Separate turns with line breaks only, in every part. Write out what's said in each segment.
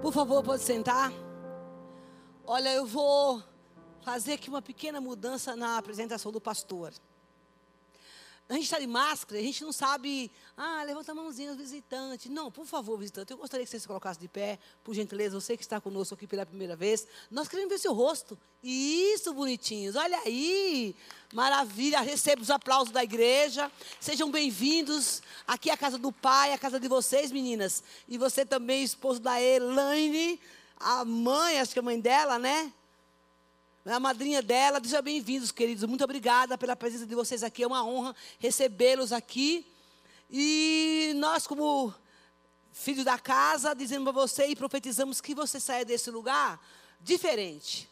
Por favor, pode sentar. Olha, eu vou fazer aqui uma pequena mudança na apresentação do pastor. A gente está de máscara, a gente não sabe, ah, levanta a mãozinha os visitantes. Não, por favor, visitante, eu gostaria que você se colocasse de pé, por gentileza, você que está conosco aqui pela primeira vez. Nós queremos ver seu rosto. Isso, bonitinhos, olha aí. Maravilha, receba os aplausos da igreja. Sejam bem-vindos aqui à casa do pai, à casa de vocês, meninas. E você também, esposo da Elaine, a mãe, acho que é a mãe dela, né? A madrinha dela. Sejam bem-vindos, queridos. Muito obrigada pela presença de vocês aqui. É uma honra recebê-los aqui. E nós, como filhos da casa, dizemos para você e profetizamos que você saia desse lugar diferente.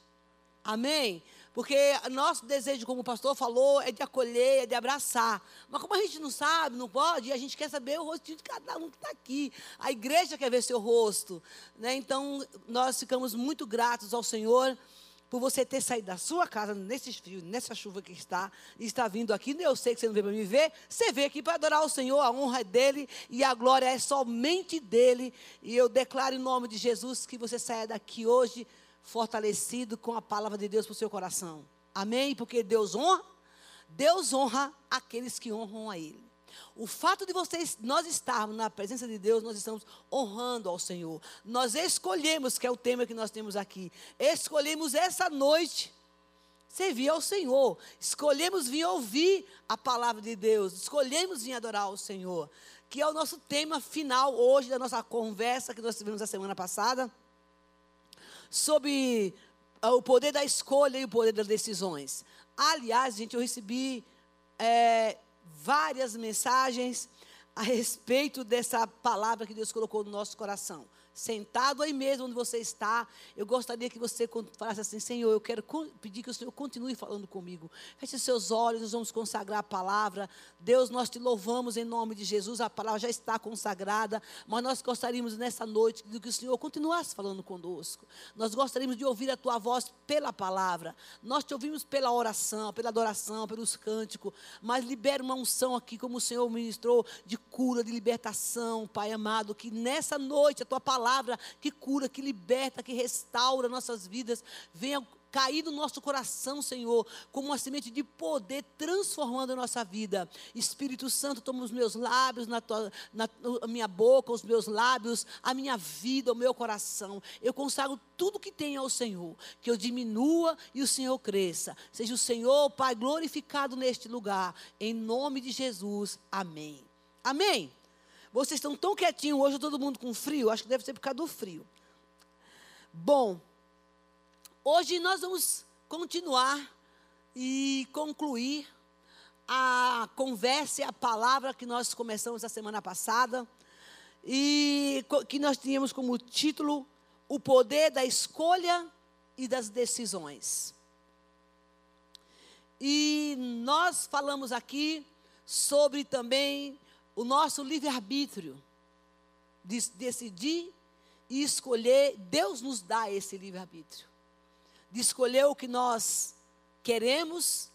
Amém? Porque nosso desejo, como o pastor falou, é de acolher, é de abraçar. Mas como a gente não sabe, não pode, a gente quer saber o rostinho de cada um que está aqui. A igreja quer ver seu rosto. Né? Então, nós ficamos muito gratos ao Senhor por você ter saído da sua casa nesse frio, nessa chuva que está, e está vindo aqui. Eu sei que você não veio para me ver, você veio aqui para adorar o Senhor, a honra é dele e a glória é somente dele. E eu declaro em nome de Jesus que você saia daqui hoje fortalecido com a palavra de Deus para o seu coração. Amém? Porque Deus honra, Deus honra aqueles que honram a Ele. O fato de vocês, nós estarmos na presença de Deus, nós estamos honrando ao Senhor. Nós escolhemos, que é o tema que nós temos aqui, escolhemos essa noite servir ao Senhor. Escolhemos vir ouvir a palavra de Deus. Escolhemos vir adorar ao Senhor. Que é o nosso tema final hoje da nossa conversa que nós tivemos a semana passada. Sobre ah, o poder da escolha e o poder das decisões. Aliás, gente, eu recebi é, várias mensagens a respeito dessa palavra que Deus colocou no nosso coração sentado aí mesmo onde você está, eu gostaria que você falasse assim: Senhor, eu quero pedir que o Senhor continue falando comigo. Feche seus olhos, nós vamos consagrar a palavra. Deus, nós te louvamos em nome de Jesus, a palavra já está consagrada, mas nós gostaríamos nessa noite que o Senhor continuasse falando conosco. Nós gostaríamos de ouvir a tua voz pela palavra. Nós te ouvimos pela oração, pela adoração, pelos cânticos, mas libera uma unção aqui, como o Senhor ministrou, de cura, de libertação, Pai amado, que nessa noite a tua palavra palavra que cura, que liberta, que restaura nossas vidas, venha cair no nosso coração, Senhor, como uma semente de poder transformando a nossa vida. Espírito Santo, toma os meus lábios, na, tua, na a minha boca, os meus lábios, a minha vida, o meu coração. Eu consagro tudo que tenho ao Senhor, que eu diminua e o Senhor cresça. Seja o Senhor, Pai, glorificado neste lugar, em nome de Jesus. Amém. Amém. Vocês estão tão quietinhos hoje, todo mundo com frio. Acho que deve ser por causa do frio. Bom, hoje nós vamos continuar e concluir a conversa e a palavra que nós começamos a semana passada. E que nós tínhamos como título O Poder da Escolha e das Decisões. E nós falamos aqui sobre também o nosso livre-arbítrio de decidir e escolher, Deus nos dá esse livre-arbítrio. De escolher o que nós queremos,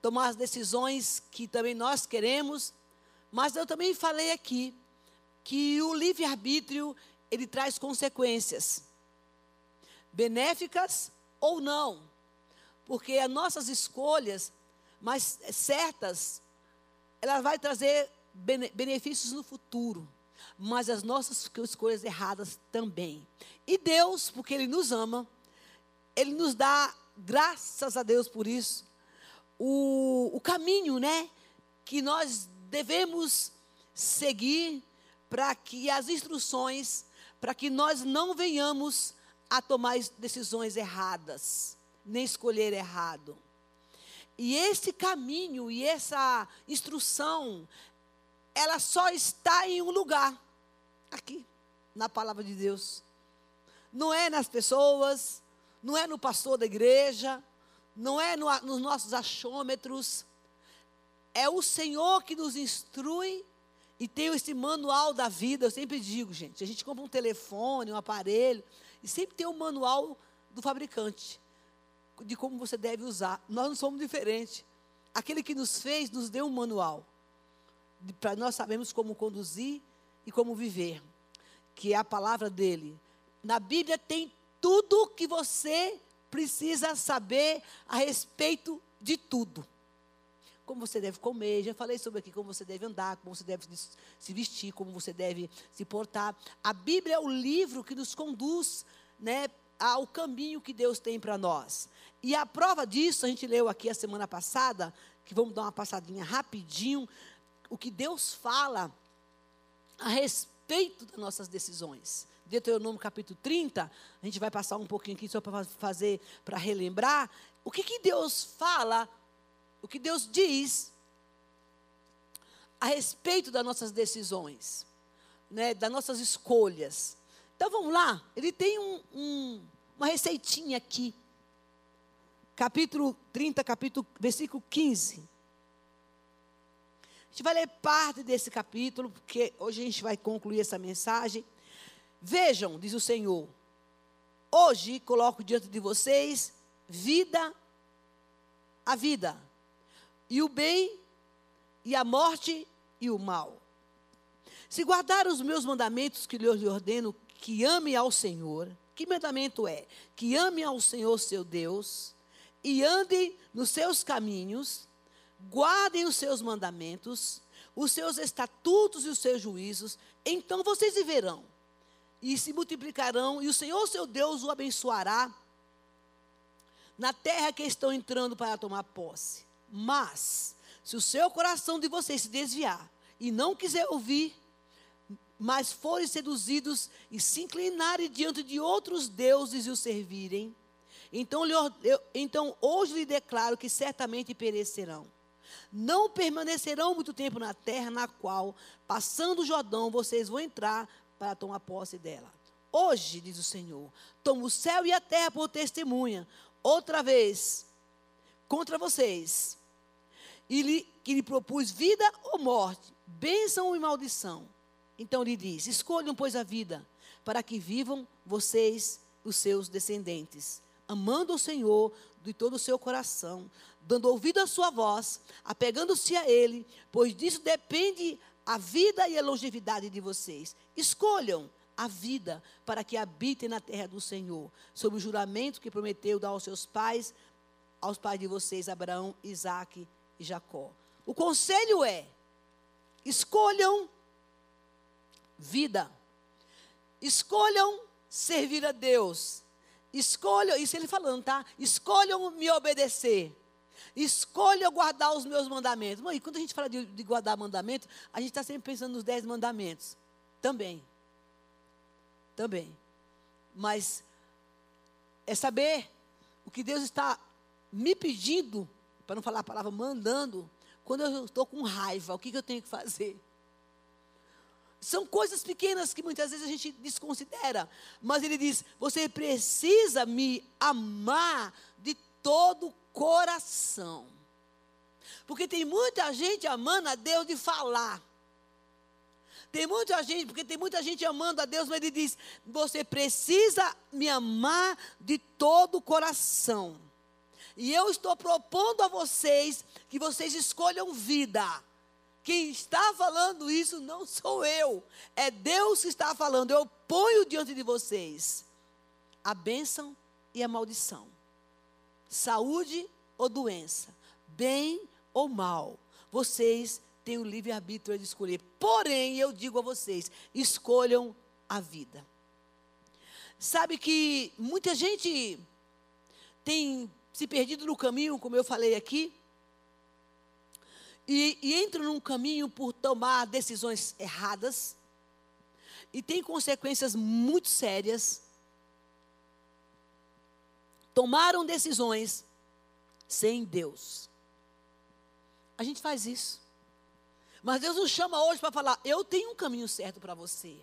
tomar as decisões que também nós queremos, mas eu também falei aqui que o livre-arbítrio ele traz consequências benéficas ou não, porque as nossas escolhas, mas certas, ela vai trazer benefícios no futuro, mas as nossas escolhas erradas também. E Deus, porque Ele nos ama, Ele nos dá, graças a Deus por isso, o, o caminho, né? Que nós devemos seguir para que as instruções, para que nós não venhamos a tomar decisões erradas, nem escolher errado. E esse caminho e essa instrução, ela só está em um lugar aqui, na palavra de Deus. Não é nas pessoas, não é no pastor da igreja, não é no, nos nossos achômetros. É o Senhor que nos instrui e tem esse manual da vida. Eu sempre digo, gente, a gente compra um telefone, um aparelho, e sempre tem um manual do fabricante de como você deve usar. Nós não somos diferentes. Aquele que nos fez nos deu um manual para nós sabermos como conduzir e como viver, que é a palavra dele. Na Bíblia tem tudo que você precisa saber a respeito de tudo. Como você deve comer, já falei sobre aqui como você deve andar, como você deve se vestir, como você deve se portar. A Bíblia é o livro que nos conduz, né, ao caminho que Deus tem para nós. E a prova disso, a gente leu aqui a semana passada, que vamos dar uma passadinha rapidinho, o que Deus fala a respeito das nossas decisões. Deuteronômio capítulo 30, a gente vai passar um pouquinho aqui só para fazer, para relembrar. O que, que Deus fala, o que Deus diz a respeito das nossas decisões, né, das nossas escolhas. Então vamos lá, ele tem um, um, uma receitinha aqui. Capítulo 30, capítulo, versículo 15. Gente vai ler parte desse capítulo, porque hoje a gente vai concluir essa mensagem. Vejam, diz o Senhor, hoje coloco diante de vocês vida, a vida, e o bem, e a morte, e o mal. Se guardar os meus mandamentos que lhes ordeno, que ame ao Senhor, que mandamento é? Que ame ao Senhor seu Deus, e ande nos seus caminhos, guardem os seus mandamentos, os seus estatutos e os seus juízos, então vocês viverão e se multiplicarão, e o Senhor seu Deus o abençoará na terra que estão entrando para tomar posse. Mas, se o seu coração de vocês se desviar e não quiser ouvir, mas forem seduzidos e se inclinarem diante de outros deuses e os servirem, então, eu, então hoje lhe declaro que certamente perecerão. Não permanecerão muito tempo na terra na qual, passando o Jordão, vocês vão entrar para tomar posse dela. Hoje, diz o Senhor, tomo o céu e a terra por testemunha, outra vez, contra vocês, e lhe, que lhe propus vida ou morte, bênção e maldição. Então lhe diz: escolham, pois, a vida, para que vivam vocês, os seus descendentes, amando o Senhor de todo o seu coração, dando ouvido à sua voz, apegando-se a Ele, pois disso depende a vida e a longevidade de vocês. Escolham a vida para que habitem na terra do Senhor, sob o juramento que prometeu dar aos seus pais, aos pais de vocês, Abraão, Isaque e Jacó. O conselho é: escolham vida, escolham servir a Deus, escolham, isso ele falando, tá? Escolham me obedecer. Escolha guardar os meus mandamentos. Mãe, quando a gente fala de, de guardar mandamentos, a gente está sempre pensando nos dez mandamentos. Também. Também. Mas é saber o que Deus está me pedindo, para não falar a palavra mandando, quando eu estou com raiva, o que, que eu tenho que fazer? São coisas pequenas que muitas vezes a gente desconsidera. Mas ele diz: você precisa me amar de todo o coração. Porque tem muita gente amando a Deus de falar. Tem muita gente, porque tem muita gente amando a Deus, mas ele diz: você precisa me amar de todo o coração. E eu estou propondo a vocês que vocês escolham vida. Quem está falando isso não sou eu, é Deus que está falando. Eu ponho diante de vocês a bênção e a maldição saúde ou doença, bem ou mal. Vocês têm o livre-arbítrio de escolher. Porém, eu digo a vocês: escolham a vida. Sabe que muita gente tem se perdido no caminho, como eu falei aqui, e, e entra num caminho por tomar decisões erradas, e tem consequências muito sérias tomaram decisões sem Deus. A gente faz isso. Mas Deus nos chama hoje para falar: eu tenho um caminho certo para você.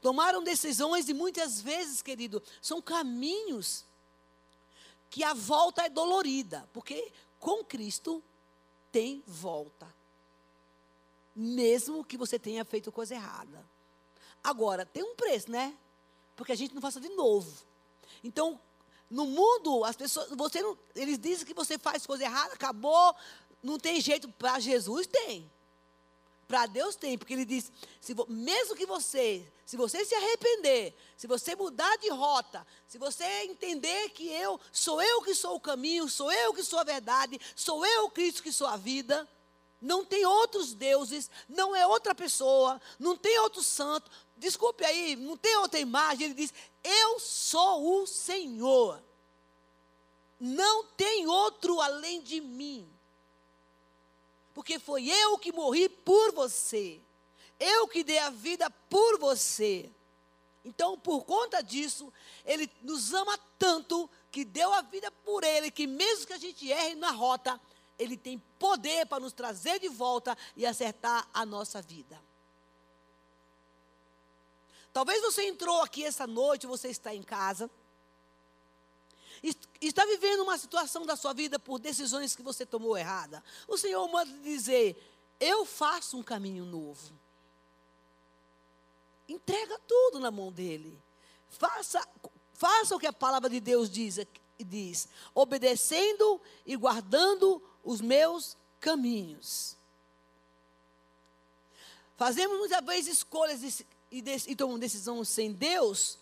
Tomaram decisões e muitas vezes, querido, são caminhos que a volta é dolorida, porque com Cristo tem volta. Mesmo que você tenha feito coisa errada. Agora, tem um preço, né? Porque a gente não faça de novo. Então, no mundo, as pessoas, você não, eles dizem que você faz coisa errada, acabou, não tem jeito para Jesus tem. Para Deus tem, porque ele diz, se, mesmo que você, se você se arrepender, se você mudar de rota, se você entender que eu sou eu que sou o caminho, sou eu que sou a verdade, sou eu Cristo que sou a vida, não tem outros deuses, não é outra pessoa, não tem outro santo. Desculpe aí, não tem outra imagem. Ele diz: Eu sou o Senhor. Não tem outro além de mim. Porque foi eu que morri por você. Eu que dei a vida por você. Então, por conta disso, Ele nos ama tanto que deu a vida por Ele, que mesmo que a gente erre na rota, Ele tem poder para nos trazer de volta e acertar a nossa vida. Talvez você entrou aqui essa noite, você está em casa, está vivendo uma situação da sua vida por decisões que você tomou errada. O Senhor manda dizer: Eu faço um caminho novo. Entrega tudo na mão dele. Faça, faça o que a palavra de Deus diz, diz obedecendo e guardando os meus caminhos. Fazemos muitas vezes escolhas e, e, tomamos decisões sem Deus,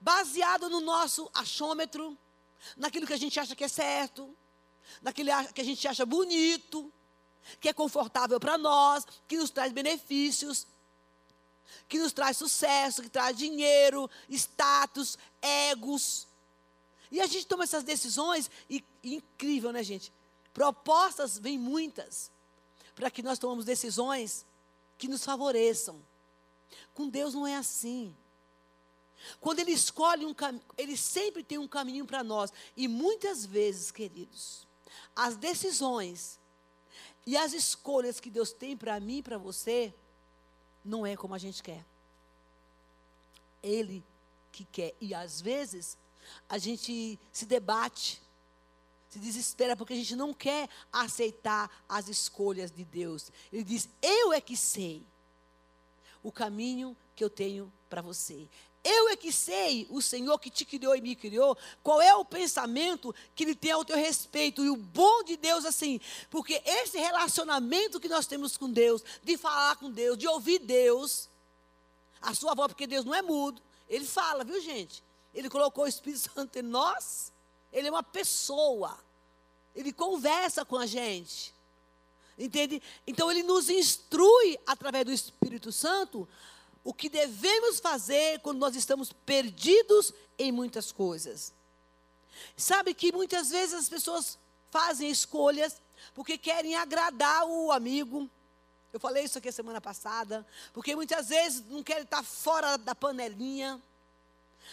baseado no nosso achômetro, naquilo que a gente acha que é certo, naquilo que a gente acha bonito, que é confortável para nós, que nos traz benefícios, que nos traz sucesso, que traz dinheiro, status, egos. E a gente toma essas decisões e, e incrível, né, gente? Propostas vêm muitas para que nós tomemos decisões que nos favoreçam. Com Deus não é assim. Quando Ele escolhe um caminho, Ele sempre tem um caminho para nós. E muitas vezes, queridos, as decisões e as escolhas que Deus tem para mim e para você, não é como a gente quer. Ele que quer. E às vezes, a gente se debate, se desespera porque a gente não quer aceitar as escolhas de Deus. Ele diz: Eu é que sei o caminho que eu tenho para você. Eu é que sei, o Senhor que te criou e me criou, qual é o pensamento que Ele tem ao teu respeito. E o bom de Deus, assim, porque esse relacionamento que nós temos com Deus, de falar com Deus, de ouvir Deus, a sua voz, porque Deus não é mudo, Ele fala, viu gente? Ele colocou o Espírito Santo em nós, ele é uma pessoa. Ele conversa com a gente. Entende? Então ele nos instrui através do Espírito Santo o que devemos fazer quando nós estamos perdidos em muitas coisas. Sabe que muitas vezes as pessoas fazem escolhas porque querem agradar o amigo. Eu falei isso aqui a semana passada, porque muitas vezes não querem estar fora da panelinha,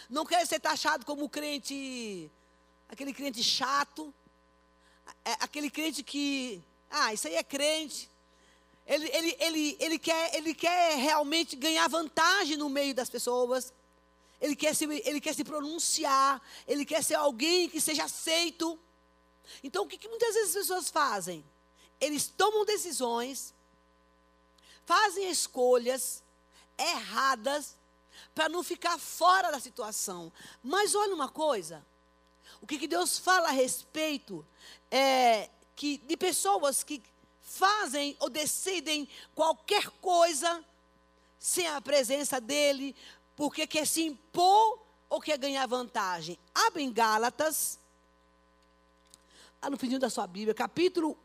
não querem ser taxado como crente aquele crente chato, é, aquele crente que, ah, isso aí é crente. Ele, ele, ele, ele, quer, ele quer realmente ganhar vantagem no meio das pessoas. Ele quer, se, ele quer se pronunciar. Ele quer ser alguém que seja aceito. Então, o que, que muitas vezes as pessoas fazem? Eles tomam decisões, fazem escolhas erradas para não ficar fora da situação. Mas olha uma coisa, o que, que Deus fala a respeito é que de pessoas que fazem ou decidem qualquer coisa sem a presença dele, porque quer se impor ou quer ganhar vantagem. Abre em Gálatas, lá no final da sua Bíblia, capítulo,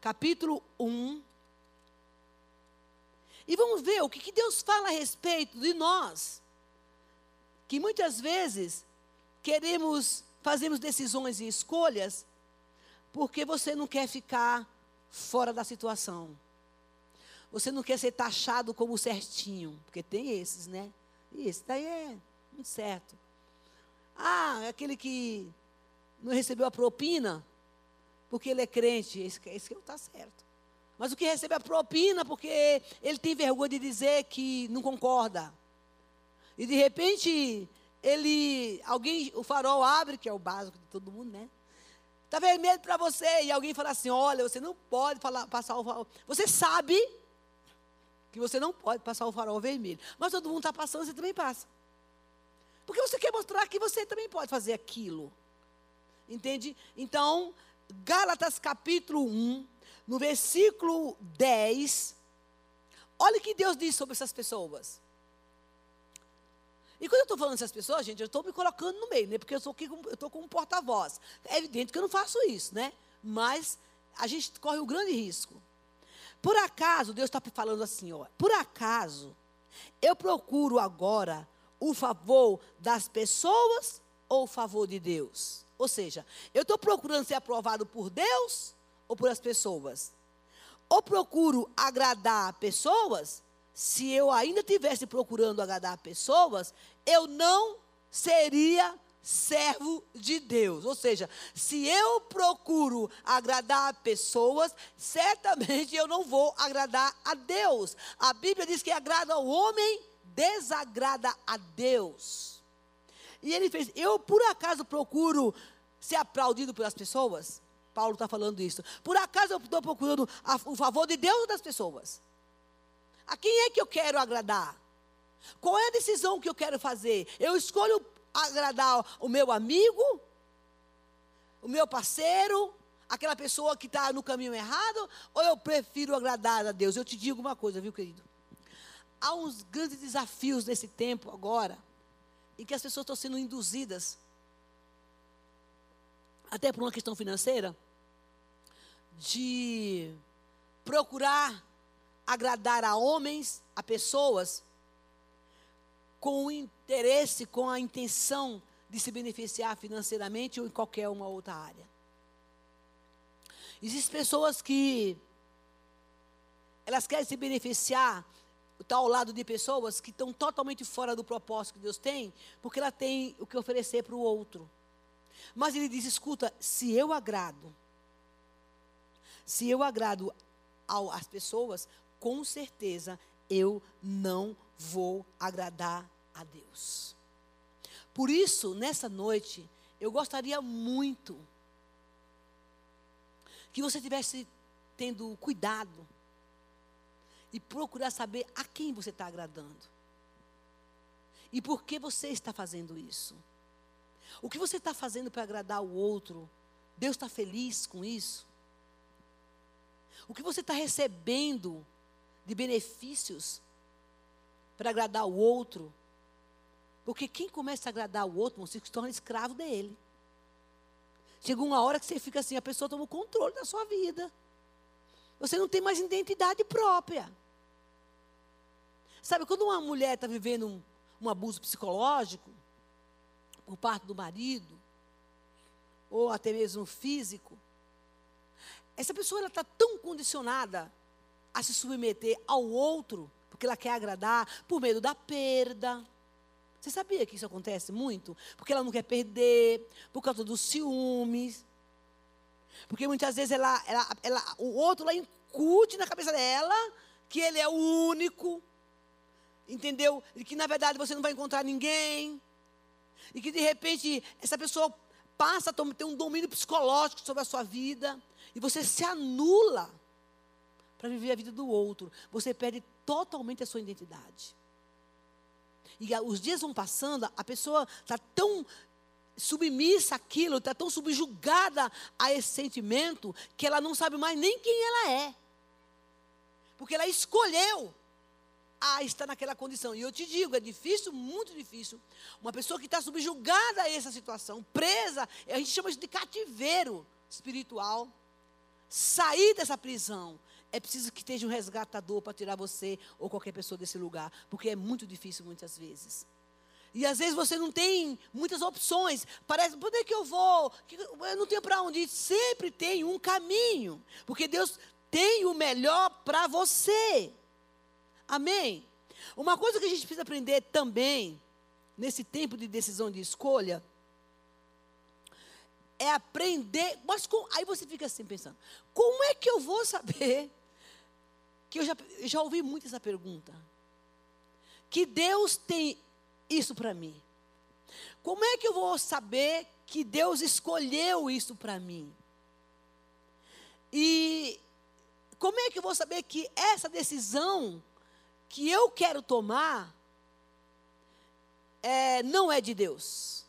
capítulo 1. E vamos ver o que, que Deus fala a respeito de nós. Que muitas vezes queremos, fazemos decisões e escolhas porque você não quer ficar fora da situação. Você não quer ser taxado como certinho, porque tem esses, né? E esse daí é muito certo. Ah, é aquele que não recebeu a propina porque ele é crente, esse, esse não está certo. Mas o que recebe a propina porque ele tem vergonha de dizer que não concorda. E de repente ele, alguém, o farol abre, que é o básico de todo mundo, né? Está vermelho para você. E alguém fala assim: olha, você não pode falar, passar o farol. Você sabe que você não pode passar o farol vermelho. Mas todo mundo está passando, você também passa. Porque você quer mostrar que você também pode fazer aquilo. Entende? Então, Gálatas capítulo 1, no versículo 10, olha o que Deus diz sobre essas pessoas. E quando eu estou falando dessas pessoas, gente, eu estou me colocando no meio, né? Porque eu estou aqui, eu estou com um porta-voz. É evidente que eu não faço isso, né? Mas a gente corre o um grande risco. Por acaso, Deus está falando assim, ó. Por acaso, eu procuro agora o favor das pessoas ou o favor de Deus? Ou seja, eu estou procurando ser aprovado por Deus ou por as pessoas? Ou procuro agradar pessoas se eu ainda tivesse procurando agradar pessoas, eu não seria servo de Deus. Ou seja, se eu procuro agradar pessoas, certamente eu não vou agradar a Deus. A Bíblia diz que agrada ao homem, desagrada a Deus. E ele fez, eu por acaso procuro ser aplaudido pelas pessoas? Paulo está falando isso. Por acaso eu estou procurando o favor de Deus ou das pessoas? A quem é que eu quero agradar? Qual é a decisão que eu quero fazer? Eu escolho agradar o meu amigo, o meu parceiro, aquela pessoa que está no caminho errado, ou eu prefiro agradar a Deus? Eu te digo uma coisa, viu, querido? Há uns grandes desafios nesse tempo agora, em que as pessoas estão sendo induzidas, até por uma questão financeira, de procurar agradar a homens, a pessoas, com o interesse, com a intenção de se beneficiar financeiramente ou em qualquer uma outra área. Existem pessoas que elas querem se beneficiar, está ao lado de pessoas que estão totalmente fora do propósito que Deus tem, porque ela tem o que oferecer para o outro. Mas ele diz: escuta, se eu agrado, se eu agrado às pessoas, com certeza eu não vou agradar a Deus. Por isso, nessa noite, eu gostaria muito que você tivesse tendo cuidado e procurar saber a quem você está agradando. E por que você está fazendo isso? O que você está fazendo para agradar o outro? Deus está feliz com isso? O que você está recebendo de benefícios para agradar o outro. Porque quem começa a agradar o outro, você se torna escravo dele. Chega uma hora que você fica assim, a pessoa toma o controle da sua vida. Você não tem mais identidade própria. Sabe, quando uma mulher está vivendo um, um abuso psicológico, por parte do marido, ou até mesmo físico, essa pessoa está tão condicionada a se submeter ao outro, porque ela quer agradar, por medo da perda. Você sabia que isso acontece muito? Porque ela não quer perder, por causa dos ciúmes. Porque muitas vezes ela, ela, ela, o outro lá incute na cabeça dela que ele é o único. Entendeu? E que na verdade você não vai encontrar ninguém. E que de repente essa pessoa passa a ter um domínio psicológico sobre a sua vida. E você se anula para viver a vida do outro. Você perde totalmente a sua identidade. E os dias vão passando, a pessoa está tão submissa àquilo, está tão subjugada a esse sentimento, que ela não sabe mais nem quem ela é. Porque ela escolheu a estar naquela condição. E eu te digo, é difícil, muito difícil. Uma pessoa que está subjugada a essa situação, presa, a gente chama isso de cativeiro espiritual. Sair dessa prisão é preciso que esteja um resgatador para tirar você ou qualquer pessoa desse lugar, porque é muito difícil muitas vezes. E às vezes você não tem muitas opções. Parece, por onde é que eu vou? Eu não tenho para onde ir. Sempre tem um caminho. Porque Deus tem o melhor para você. Amém? Uma coisa que a gente precisa aprender também, nesse tempo de decisão de escolha, é aprender. Mas com, aí você fica assim pensando: como é que eu vou saber que eu já, já ouvi muito essa pergunta. Que Deus tem isso para mim? Como é que eu vou saber que Deus escolheu isso para mim? E como é que eu vou saber que essa decisão que eu quero tomar é, não é de Deus?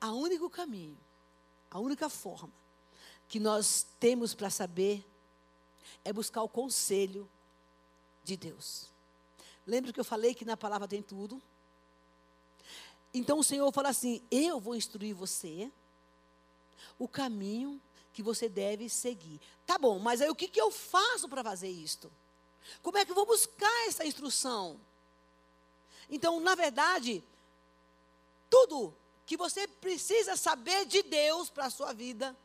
A único caminho, a única forma que nós temos para saber é buscar o conselho de Deus. Lembra que eu falei que na palavra tem tudo? Então o Senhor fala assim: Eu vou instruir você o caminho que você deve seguir. Tá bom, mas aí o que, que eu faço para fazer isto? Como é que eu vou buscar essa instrução? Então, na verdade, tudo que você precisa saber de Deus para a sua vida,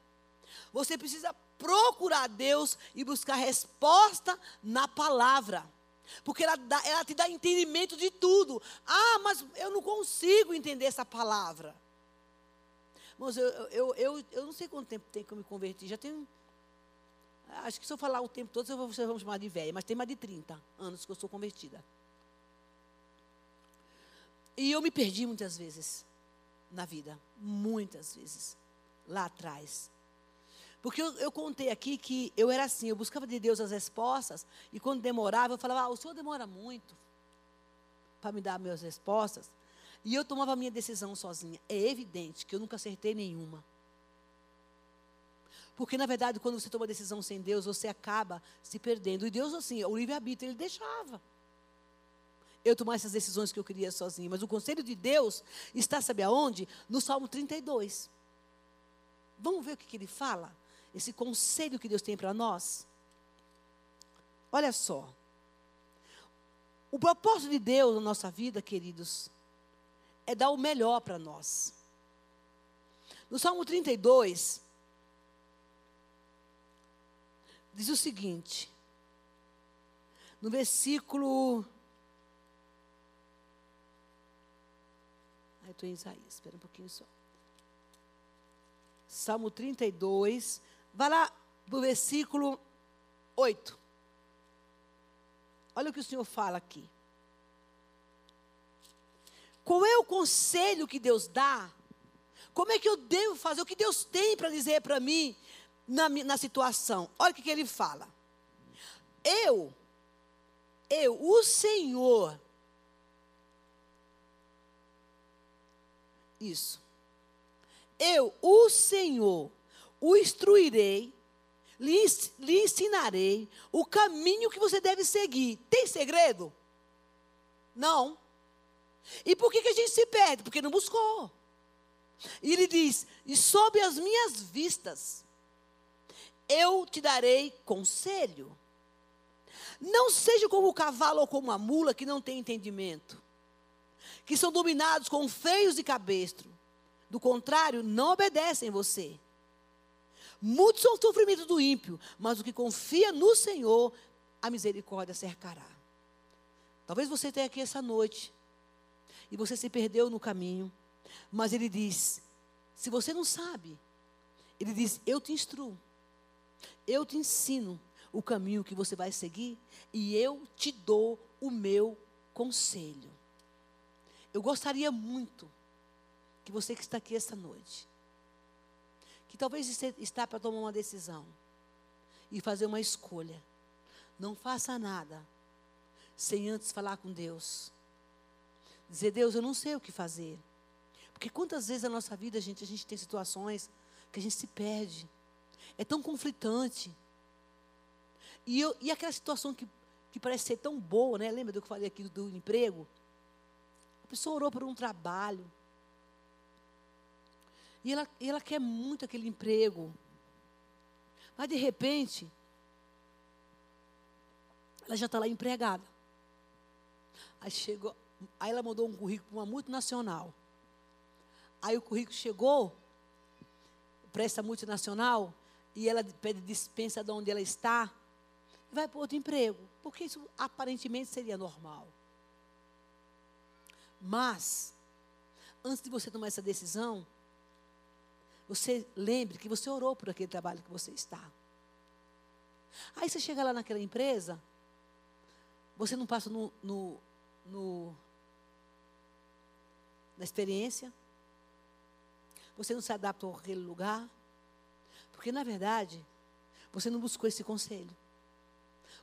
você precisa procurar Deus e buscar resposta na palavra. Porque ela, dá, ela te dá entendimento de tudo. Ah, mas eu não consigo entender essa palavra. Mas eu, eu, eu, eu não sei quanto tempo tem que eu me converti. Já tenho. Acho que se eu falar o tempo todo, vocês vão chamar de velha, mas tem mais de 30 anos que eu sou convertida. E eu me perdi muitas vezes na vida. Muitas vezes. Lá atrás. Porque eu, eu, contei aqui que eu era assim, eu buscava de Deus as respostas, e quando demorava, eu falava, ah, o Senhor demora muito para me dar minhas respostas. E eu tomava a minha decisão sozinha. É evidente que eu nunca acertei nenhuma. Porque, na verdade, quando você toma decisão sem Deus, você acaba se perdendo. E Deus, assim, o livre-arbítrio, Ele deixava eu tomar essas decisões que eu queria sozinho. Mas o conselho de Deus está, sabe aonde? No Salmo 32. Vamos ver o que, que ele fala? Esse conselho que Deus tem para nós. Olha só. O propósito de Deus na nossa vida, queridos, é dar o melhor para nós. No Salmo 32, diz o seguinte, no versículo. Aí estou em Isaías, espera um pouquinho só. Salmo 32, vai lá para o versículo 8. Olha o que o Senhor fala aqui. Qual é o conselho que Deus dá? Como é que eu devo fazer? O que Deus tem para dizer para mim na, na situação? Olha o que, que ele fala. Eu, eu, o Senhor. Isso. Eu, o Senhor, o instruirei, lhe, lhe ensinarei o caminho que você deve seguir. Tem segredo? Não. E por que, que a gente se perde? Porque não buscou. E ele diz: E sob as minhas vistas, eu te darei conselho. Não seja como o cavalo ou como a mula que não tem entendimento, que são dominados com feios e cabestro. Do contrário, não obedecem você. Muitos são os sofrimentos do ímpio, mas o que confia no Senhor, a misericórdia cercará. Talvez você tenha aqui essa noite e você se perdeu no caminho. Mas ele diz: se você não sabe, ele diz: eu te instruo, eu te ensino o caminho que você vai seguir e eu te dou o meu conselho. Eu gostaria muito que você que está aqui esta noite, que talvez está para tomar uma decisão e fazer uma escolha, não faça nada sem antes falar com Deus Dizer, Deus, eu não sei o que fazer. Porque quantas vezes na nossa vida, gente, a gente tem situações que a gente se perde. É tão conflitante. E, eu, e aquela situação que, que parece ser tão boa, né? Lembra do que eu falei aqui do, do emprego? A pessoa orou por um trabalho. E ela, e ela quer muito aquele emprego. Mas de repente, ela já está lá empregada. Aí chegou, Aí ela mandou um currículo para uma multinacional. Aí o currículo chegou para essa multinacional e ela pede dispensa de onde ela está e vai para outro emprego. Porque isso aparentemente seria normal. Mas, antes de você tomar essa decisão, você lembre que você orou por aquele trabalho que você está. Aí você chega lá naquela empresa, você não passa no, no, no na experiência. Você não se adapta àquele lugar. Porque, na verdade, você não buscou esse conselho.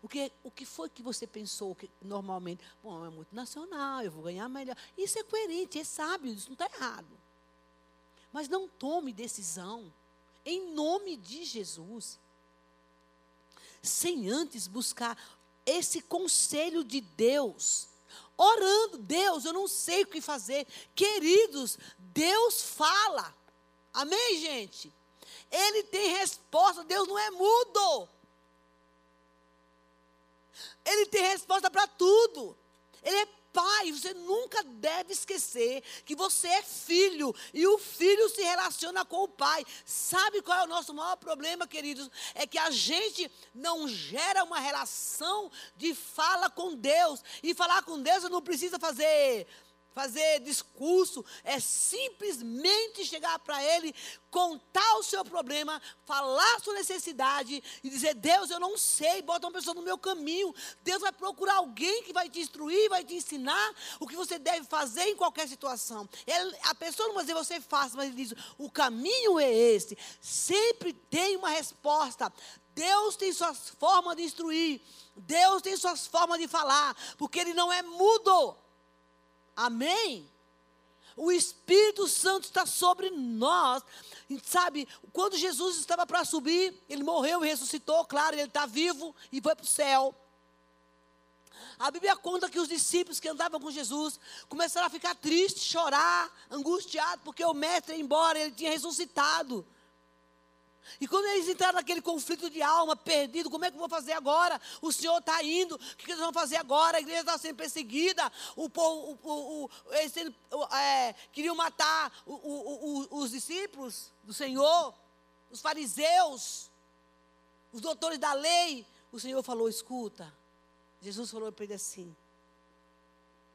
O que, o que foi que você pensou que normalmente? Bom, é muito nacional, eu vou ganhar melhor. Isso é coerente, é sábio, isso não está errado. Mas não tome decisão em nome de Jesus, sem antes buscar esse conselho de Deus. Orando, Deus, eu não sei o que fazer. Queridos, Deus fala. Amém, gente? Ele tem resposta, Deus não é mudo. Ele tem resposta para tudo. Ele é pai, você nunca deve esquecer que você é filho e o filho se relaciona com o pai. Sabe qual é o nosso maior problema, queridos? É que a gente não gera uma relação de fala com Deus. E falar com Deus não precisa fazer fazer discurso, é simplesmente chegar para Ele, contar o seu problema, falar a sua necessidade e dizer: Deus, eu não sei, bota uma pessoa no meu caminho. Deus vai procurar alguém que vai te instruir, vai te ensinar o que você deve fazer em qualquer situação. Ele, a pessoa não vai dizer você faça, mas ele diz: o caminho é esse. Sempre tem uma resposta. Deus tem suas formas de instruir. Deus tem suas formas de falar, porque Ele não é mudo. Amém? O Espírito Santo está sobre nós. Sabe, quando Jesus estava para subir, ele morreu e ressuscitou, claro, ele está vivo e foi para o céu. A Bíblia conta que os discípulos que andavam com Jesus começaram a ficar tristes, chorar, angustiados, porque o mestre embora, ele tinha ressuscitado. E quando eles entraram naquele conflito de alma, perdido, como é que eu vou fazer agora? O Senhor está indo, o que eles vão fazer agora? A igreja está sendo perseguida, o povo, o, o, o, eles sendo, é, queriam matar os discípulos do Senhor, os fariseus, os doutores da lei. O Senhor falou: escuta, Jesus falou para ele assim: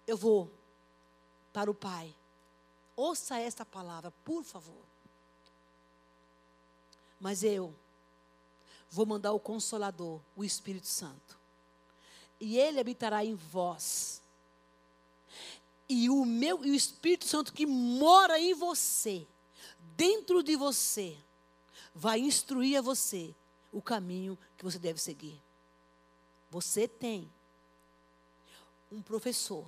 eu vou para o Pai. Ouça esta palavra, por favor. Mas eu vou mandar o Consolador, o Espírito Santo. E ele habitará em vós. E o meu e o Espírito Santo que mora em você, dentro de você, vai instruir a você o caminho que você deve seguir. Você tem um professor,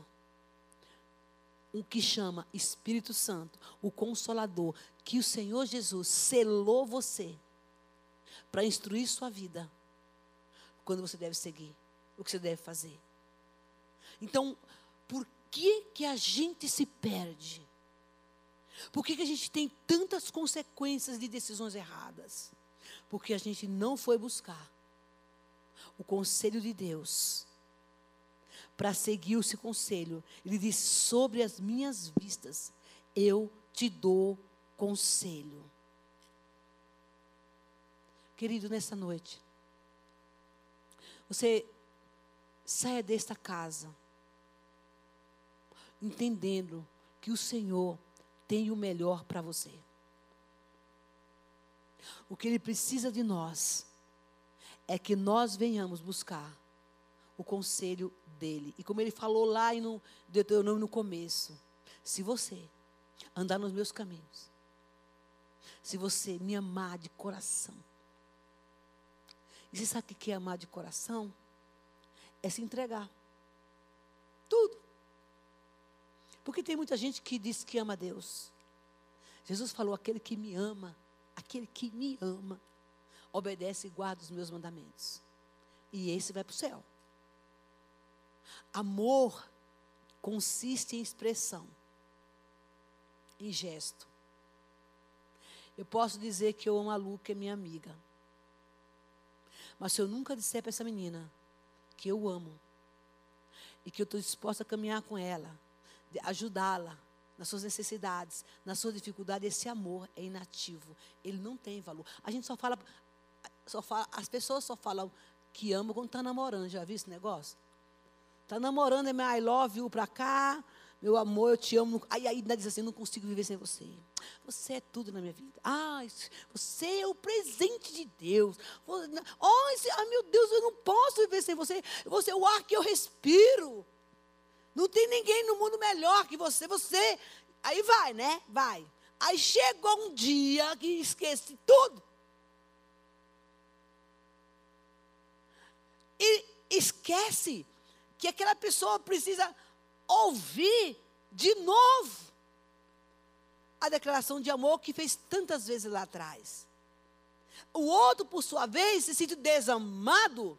o que chama Espírito Santo, o Consolador, que o Senhor Jesus selou você para instruir sua vida quando você deve seguir, o que você deve fazer. Então, por que que a gente se perde? Por que, que a gente tem tantas consequências de decisões erradas? Porque a gente não foi buscar o conselho de Deus para seguir esse conselho. Ele diz: sobre as minhas vistas eu te dou conselho. Querido, nessa noite, você saia desta casa entendendo que o Senhor tem o melhor para você. O que Ele precisa de nós é que nós venhamos buscar o conselho dele. E como ele falou lá no Deuteronômio no começo, se você andar nos meus caminhos, se você me amar de coração, e você sabe o que é amar de coração? É se entregar. Tudo. Porque tem muita gente que diz que ama Deus. Jesus falou: aquele que me ama, aquele que me ama, obedece e guarda os meus mandamentos. E esse vai para o céu. Amor consiste em expressão, em gesto. Eu posso dizer que eu amo a Lu, que é minha amiga. Mas se eu nunca disser para essa menina que eu amo e que eu estou disposta a caminhar com ela, ajudá-la nas suas necessidades, nas suas dificuldades, esse amor é inativo. Ele não tem valor. A gente só fala, só fala as pessoas só falam que amam quando está namorando. Já viu esse negócio? Está namorando, é meu I love you para cá, meu amor, eu te amo. Aí ainda diz assim, não consigo viver sem você. Você é tudo na minha vida. Ah, você é o presente de Deus. Oh, ah, meu Deus, eu não posso viver sem você. Você é o ar que eu respiro. Não tem ninguém no mundo melhor que você. Você. Aí vai, né? Vai. Aí chegou um dia que esquece tudo. E esquece que aquela pessoa precisa ouvir de novo a declaração de amor que fez tantas vezes lá atrás. O outro, por sua vez, se sente desamado,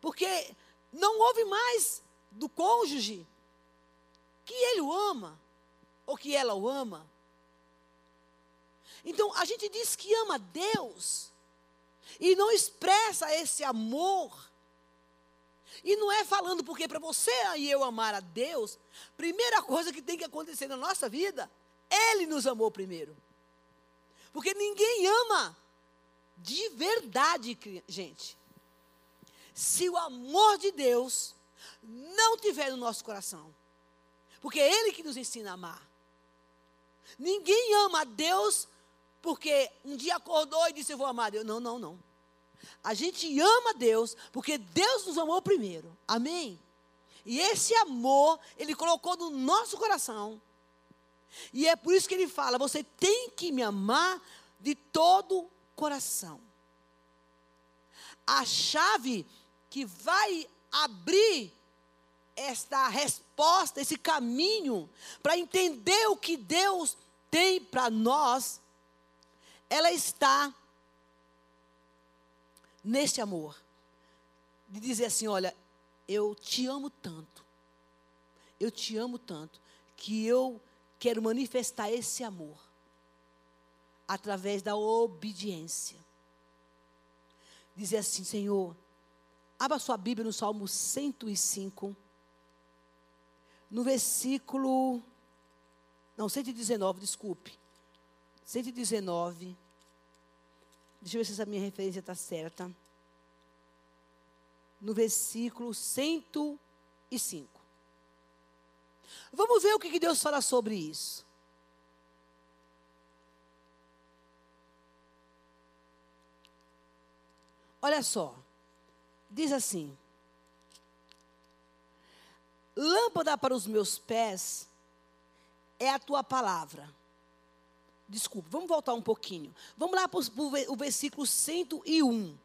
porque não ouve mais do cônjuge que ele o ama ou que ela o ama. Então, a gente diz que ama Deus e não expressa esse amor. E não é falando porque para você e eu amar a Deus, primeira coisa que tem que acontecer na nossa vida, Ele nos amou primeiro. Porque ninguém ama de verdade, gente. Se o amor de Deus não tiver no nosso coração. Porque é Ele que nos ensina a amar. Ninguém ama a Deus porque um dia acordou e disse: Eu vou amar a Deus. Não, não, não. A gente ama Deus porque Deus nos amou primeiro. Amém? E esse amor, Ele colocou no nosso coração. E é por isso que Ele fala: Você tem que me amar de todo coração. A chave que vai abrir esta resposta, esse caminho, para entender o que Deus tem para nós, ela está nesse amor. De dizer assim: olha, eu te amo tanto, eu te amo tanto, que eu quero manifestar esse amor através da obediência. Dizer assim, Senhor, abra sua Bíblia no Salmo 105, no versículo. Não, 119, desculpe. 119. Deixa eu ver se essa minha referência está certa. No versículo 105. Vamos ver o que Deus fala sobre isso. Olha só. Diz assim: Lâmpada para os meus pés é a tua palavra Desculpe, vamos voltar um pouquinho. Vamos lá para o versículo 101.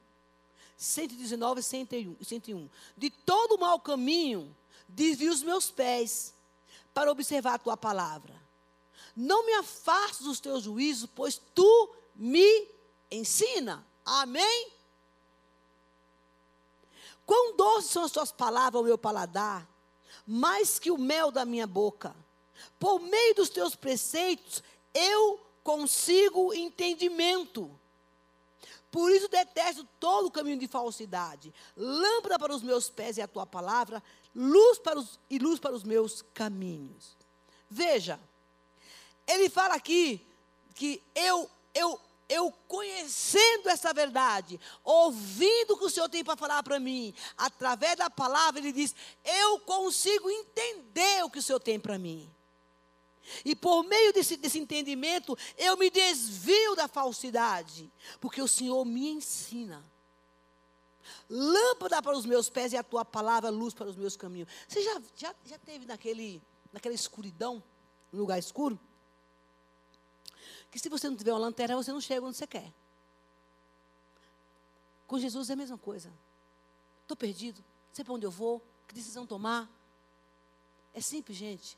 119 e 101. De todo mau caminho, desvio os meus pés para observar a tua palavra. Não me afastes dos teus juízos, pois tu me ensina. Amém? Quão doces são as tuas palavras ao meu paladar, mais que o mel da minha boca. Por meio dos teus preceitos, eu consigo entendimento. Por isso detesto todo o caminho de falsidade. Lâmpada para os meus pés é a tua palavra, luz para os, e luz para os meus caminhos. Veja, ele fala aqui que eu, eu, eu conhecendo essa verdade, ouvindo o que o Senhor tem para falar para mim, através da palavra, ele diz: eu consigo entender o que o Senhor tem para mim. E por meio desse, desse entendimento, eu me desvio da falsidade, porque o Senhor me ensina. Lâmpada para os meus pés e a tua palavra, luz para os meus caminhos. Você já, já, já teve naquele, naquela escuridão, no lugar escuro? Que se você não tiver uma lanterna, você não chega onde você quer. Com Jesus é a mesma coisa. Estou perdido, não sei para onde eu vou, que decisão tomar. É simples, gente.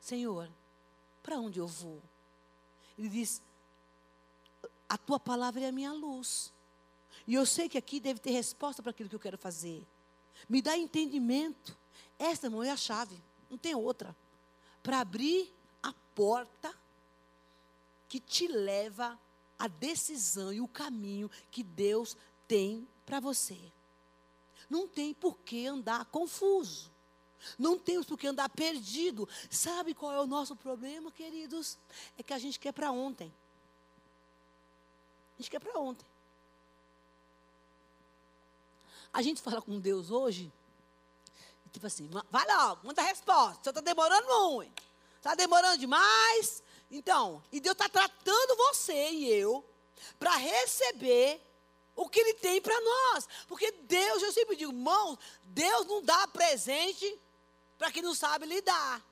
Senhor, para onde eu vou? Ele diz: A tua palavra é a minha luz. E eu sei que aqui deve ter resposta para aquilo que eu quero fazer. Me dá entendimento. Esta, irmão, é a chave. Não tem outra. Para abrir a porta que te leva à decisão e o caminho que Deus tem para você. Não tem por que andar confuso. Não temos por que andar perdido. Sabe qual é o nosso problema, queridos? É que a gente quer para ontem. A gente quer para ontem. A gente fala com Deus hoje, tipo assim, vai logo, manda a resposta. Você está demorando muito. Está demorando demais. Então, e Deus está tratando você e eu para receber o que Ele tem para nós. Porque Deus, eu sempre digo, irmãos, Deus não dá presente para quem não sabe lidar.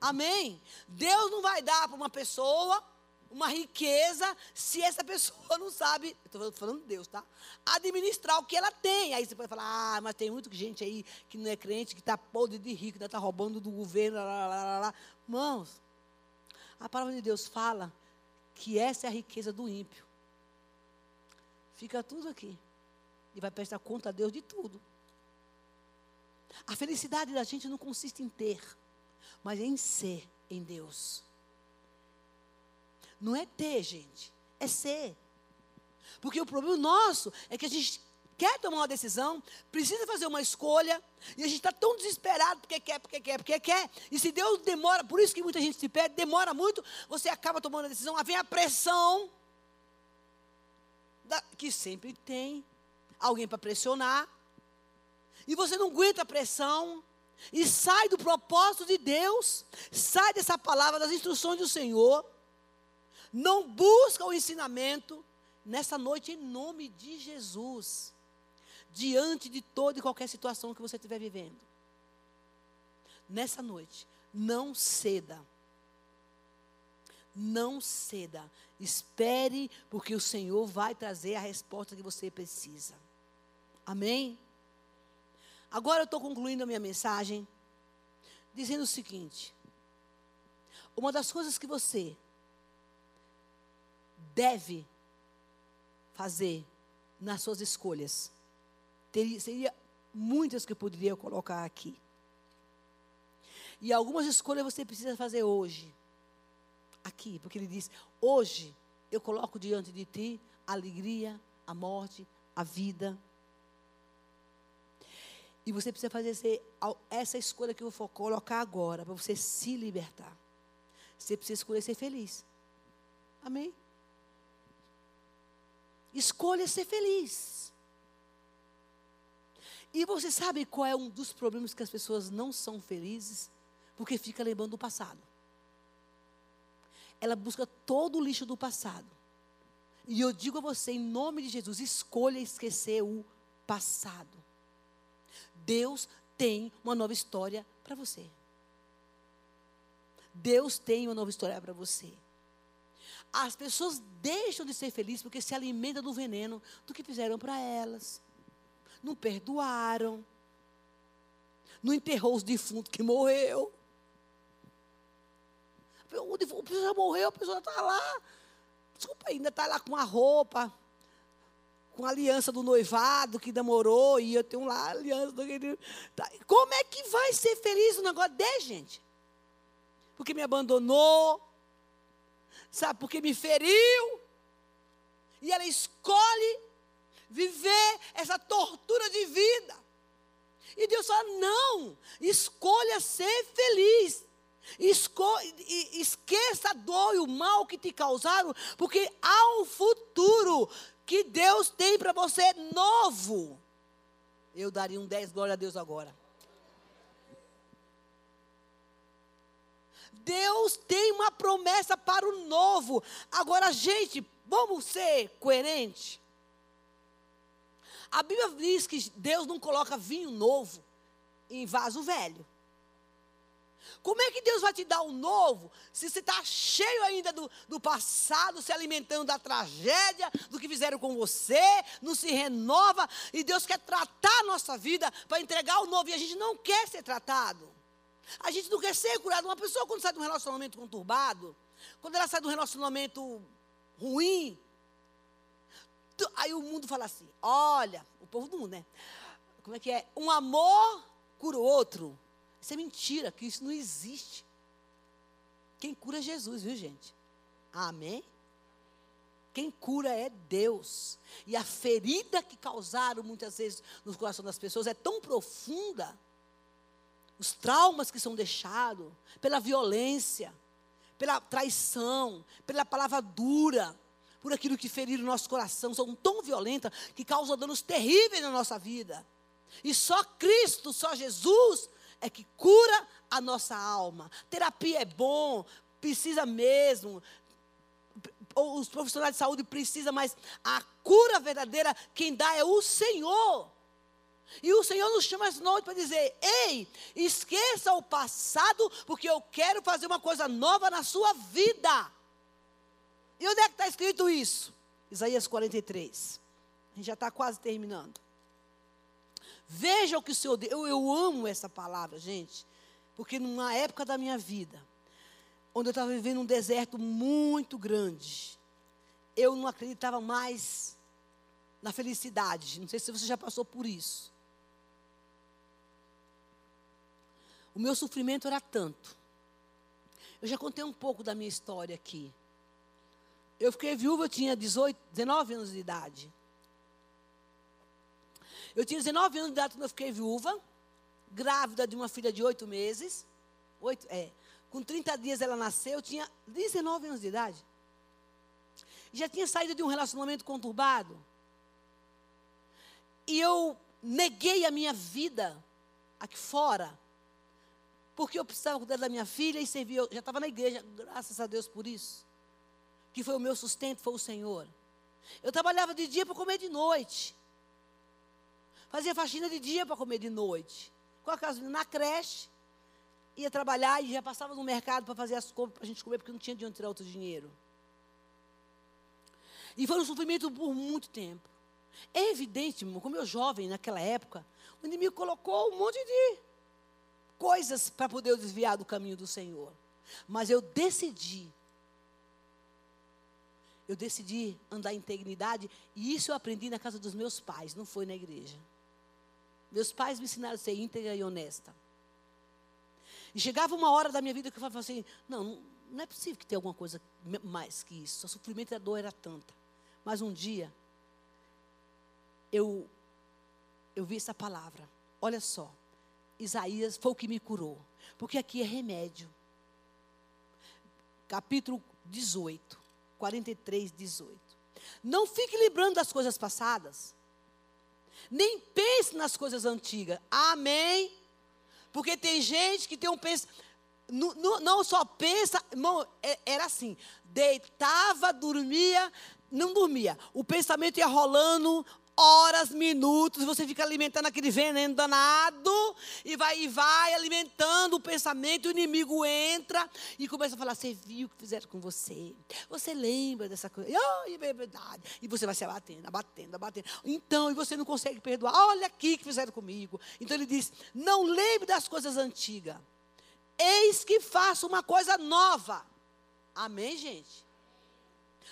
Amém? Deus não vai dar para uma pessoa uma riqueza se essa pessoa não sabe, estou falando de Deus, tá? Administrar o que ela tem. Aí você pode falar, ah, mas tem muita gente aí que não é crente, que está podre de rico, está roubando do governo, lá, lá, lá, lá. Irmãos, a palavra de Deus fala que essa é a riqueza do ímpio. Fica tudo aqui. e vai prestar conta a Deus de tudo. A felicidade da gente não consiste em ter, mas em ser em Deus. Não é ter, gente, é ser. Porque o problema nosso é que a gente quer tomar uma decisão, precisa fazer uma escolha, e a gente está tão desesperado porque quer, porque quer, porque quer. E se Deus demora, por isso que muita gente se perde, demora muito, você acaba tomando a decisão, vem a pressão, da, que sempre tem alguém para pressionar, e você não aguenta a pressão, e sai do propósito de Deus, sai dessa palavra, das instruções do Senhor, não busca o ensinamento, nessa noite, em nome de Jesus diante de toda e qualquer situação que você estiver vivendo. Nessa noite, não ceda. Não ceda. Espere, porque o Senhor vai trazer a resposta que você precisa. Amém? Agora eu estou concluindo a minha mensagem, dizendo o seguinte: uma das coisas que você deve fazer nas suas escolhas Teria, seria muitas que eu poderia colocar aqui. E algumas escolhas você precisa fazer hoje. Aqui, porque ele diz: Hoje eu coloco diante de ti a alegria, a morte, a vida. E você precisa fazer essa escolha que eu vou colocar agora, para você se libertar. Você precisa escolher ser feliz. Amém? Escolha ser feliz. E você sabe qual é um dos problemas que as pessoas não são felizes? Porque fica lembrando do passado. Ela busca todo o lixo do passado. E eu digo a você, em nome de Jesus, escolha esquecer o passado. Deus tem uma nova história para você. Deus tem uma nova história para você. As pessoas deixam de ser felizes porque se alimentam do veneno do que fizeram para elas não perdoaram, não enterrou os defuntos que morreu. O pessoa já morreu, a pessoa está lá. Desculpa, ainda está lá com a roupa, com a aliança do noivado que demorou, e eu tenho lá a aliança do. Tá. Como é que vai ser feliz um negócio desse, gente? Porque me abandonou, sabe, porque me feriu, e ela escolhe viver essa tortura de vida. E Deus fala: não, escolha ser feliz. Esco esqueça a dor e o mal que te causaram, porque há um futuro que Deus tem para você novo. Eu daria um 10 glória a Deus agora. Deus tem uma promessa para o novo. Agora, gente, vamos ser coerentes. A Bíblia diz que Deus não coloca vinho novo em vaso velho. Como é que Deus vai te dar o um novo se você está cheio ainda do, do passado, se alimentando da tragédia, do que fizeram com você, não se renova e Deus quer tratar a nossa vida para entregar o novo e a gente não quer ser tratado. A gente não quer ser curado. Uma pessoa, quando sai de um relacionamento conturbado, quando ela sai de um relacionamento ruim, Aí o mundo fala assim: olha, o povo do mundo, né? Como é que é? Um amor cura o outro. Isso é mentira, que isso não existe. Quem cura é Jesus, viu, gente? Amém? Quem cura é Deus. E a ferida que causaram muitas vezes no coração das pessoas é tão profunda. Os traumas que são deixados pela violência, pela traição, pela palavra dura por aquilo que feriram o nosso coração, são tão violentas que causam danos terríveis na nossa vida. E só Cristo, só Jesus é que cura a nossa alma. Terapia é bom, precisa mesmo. Os profissionais de saúde precisam, mas a cura verdadeira, quem dá é o Senhor. E o Senhor nos chama essa noite para dizer: Ei, esqueça o passado, porque eu quero fazer uma coisa nova na sua vida. E onde é que está escrito isso? Isaías 43. A gente já está quase terminando. Veja o que o Senhor. Eu, eu amo essa palavra, gente. Porque numa época da minha vida, onde eu estava vivendo um deserto muito grande, eu não acreditava mais na felicidade. Não sei se você já passou por isso. O meu sofrimento era tanto. Eu já contei um pouco da minha história aqui. Eu fiquei viúva, eu tinha 18, 19 anos de idade. Eu tinha 19 anos de idade quando eu fiquei viúva, grávida de uma filha de 8 meses. 8, é. Com 30 dias ela nasceu, eu tinha 19 anos de idade. Já tinha saído de um relacionamento conturbado. E eu neguei a minha vida aqui fora. Porque eu precisava cuidar da minha filha e servir. Eu já estava na igreja, graças a Deus por isso. Que foi o meu sustento, foi o Senhor. Eu trabalhava de dia para comer de noite. Fazia faxina de dia para comer de noite. Com a casa na creche ia trabalhar e já passava no mercado para fazer as compras para a gente comer, porque não tinha de onde tirar outro dinheiro. E foi um sofrimento por muito tempo. É evidente, irmão, como eu jovem naquela época, o inimigo colocou um monte de coisas para poder eu desviar do caminho do Senhor. Mas eu decidi. Eu decidi andar em integridade e isso eu aprendi na casa dos meus pais, não foi na igreja. Meus pais me ensinaram a ser íntegra e honesta. E chegava uma hora da minha vida que eu falava assim: não, não é possível que tenha alguma coisa mais que isso. O sofrimento e a dor era tanta. Mas um dia, eu, eu vi essa palavra. Olha só. Isaías foi o que me curou. Porque aqui é remédio. Capítulo 18, 43, 18. Não fique lembrando das coisas passadas. Nem pense nas coisas antigas. Amém. Porque tem gente que tem um pensamento. Não, não, só pensa, irmão, é, era assim: deitava, dormia, não dormia. O pensamento ia rolando horas, minutos, você fica alimentando aquele veneno danado e vai e vai alimentando o pensamento, o inimigo entra e começa a falar: "Você viu o que fizeram com você? Você lembra dessa coisa?" Oh, é verdade. E você vai se abatendo, abatendo, abatendo. Então, e você não consegue perdoar. Olha aqui que fizeram comigo. Então ele diz: "Não lembre das coisas antigas." Eis que faço uma coisa nova. Amém, gente?